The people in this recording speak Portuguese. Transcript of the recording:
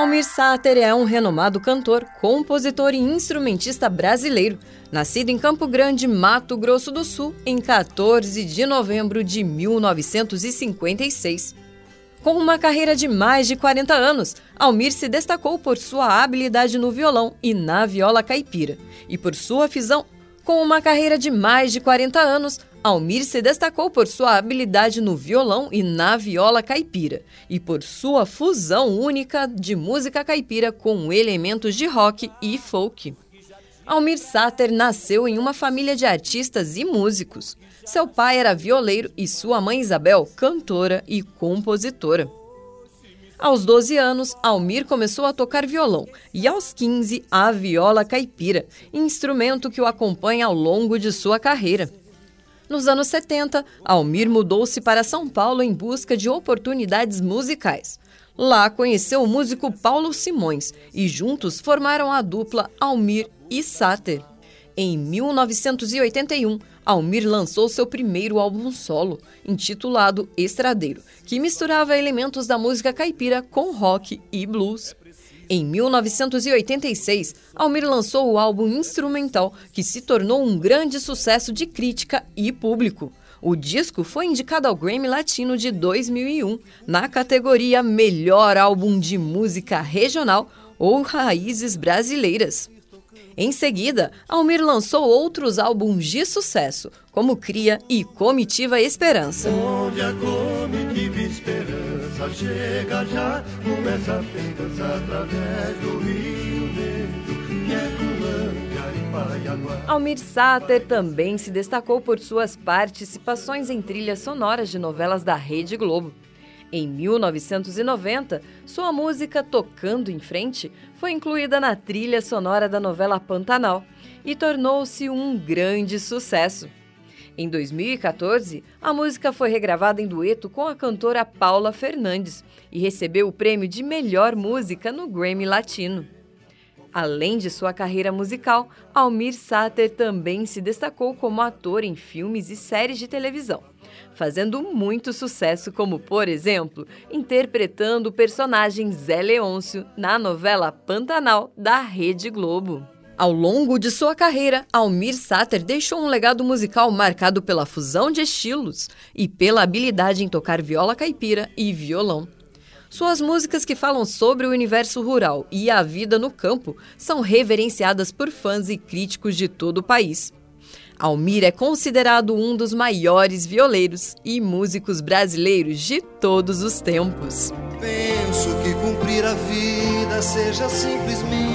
Almir Sater é um renomado cantor, compositor e instrumentista brasileiro, nascido em Campo Grande, Mato Grosso do Sul, em 14 de novembro de 1956. Com uma carreira de mais de 40 anos, Almir se destacou por sua habilidade no violão e na viola caipira, e por sua fusão. Com uma carreira de mais de 40 anos, Almir se destacou por sua habilidade no violão e na viola caipira, e por sua fusão única de música caipira com elementos de rock e folk. Almir Sater nasceu em uma família de artistas e músicos. Seu pai era violeiro e sua mãe Isabel, cantora e compositora. Aos 12 anos, Almir começou a tocar violão e aos 15 a viola caipira, instrumento que o acompanha ao longo de sua carreira. Nos anos 70, Almir mudou-se para São Paulo em busca de oportunidades musicais. Lá conheceu o músico Paulo Simões e juntos formaram a dupla Almir e Sater. Em 1981, Almir lançou seu primeiro álbum solo, intitulado Estradeiro, que misturava elementos da música caipira com rock e blues. Em 1986, Almir lançou o álbum instrumental, que se tornou um grande sucesso de crítica e público. O disco foi indicado ao Grammy Latino de 2001, na categoria Melhor Álbum de Música Regional ou Raízes Brasileiras. Em seguida, Almir lançou outros álbuns de sucesso, como Cria e Comitiva Esperança. Onde a comitiva esperança chega já, começa a festança através do Rio Negro, Almir Sater também se destacou por suas participações em trilhas sonoras de novelas da Rede Globo. Em 1990, sua música Tocando em Frente foi incluída na trilha sonora da novela Pantanal e tornou-se um grande sucesso. Em 2014, a música foi regravada em dueto com a cantora Paula Fernandes e recebeu o prêmio de melhor música no Grammy Latino. Além de sua carreira musical, Almir Sater também se destacou como ator em filmes e séries de televisão, fazendo muito sucesso, como, por exemplo, interpretando o personagem Zé Leôncio na novela Pantanal da Rede Globo. Ao longo de sua carreira, Almir Sater deixou um legado musical marcado pela fusão de estilos e pela habilidade em tocar viola caipira e violão. Suas músicas que falam sobre o universo rural e a vida no campo são reverenciadas por fãs e críticos de todo o país. Almir é considerado um dos maiores violeiros e músicos brasileiros de todos os tempos. Penso que cumprir a vida seja simplesmente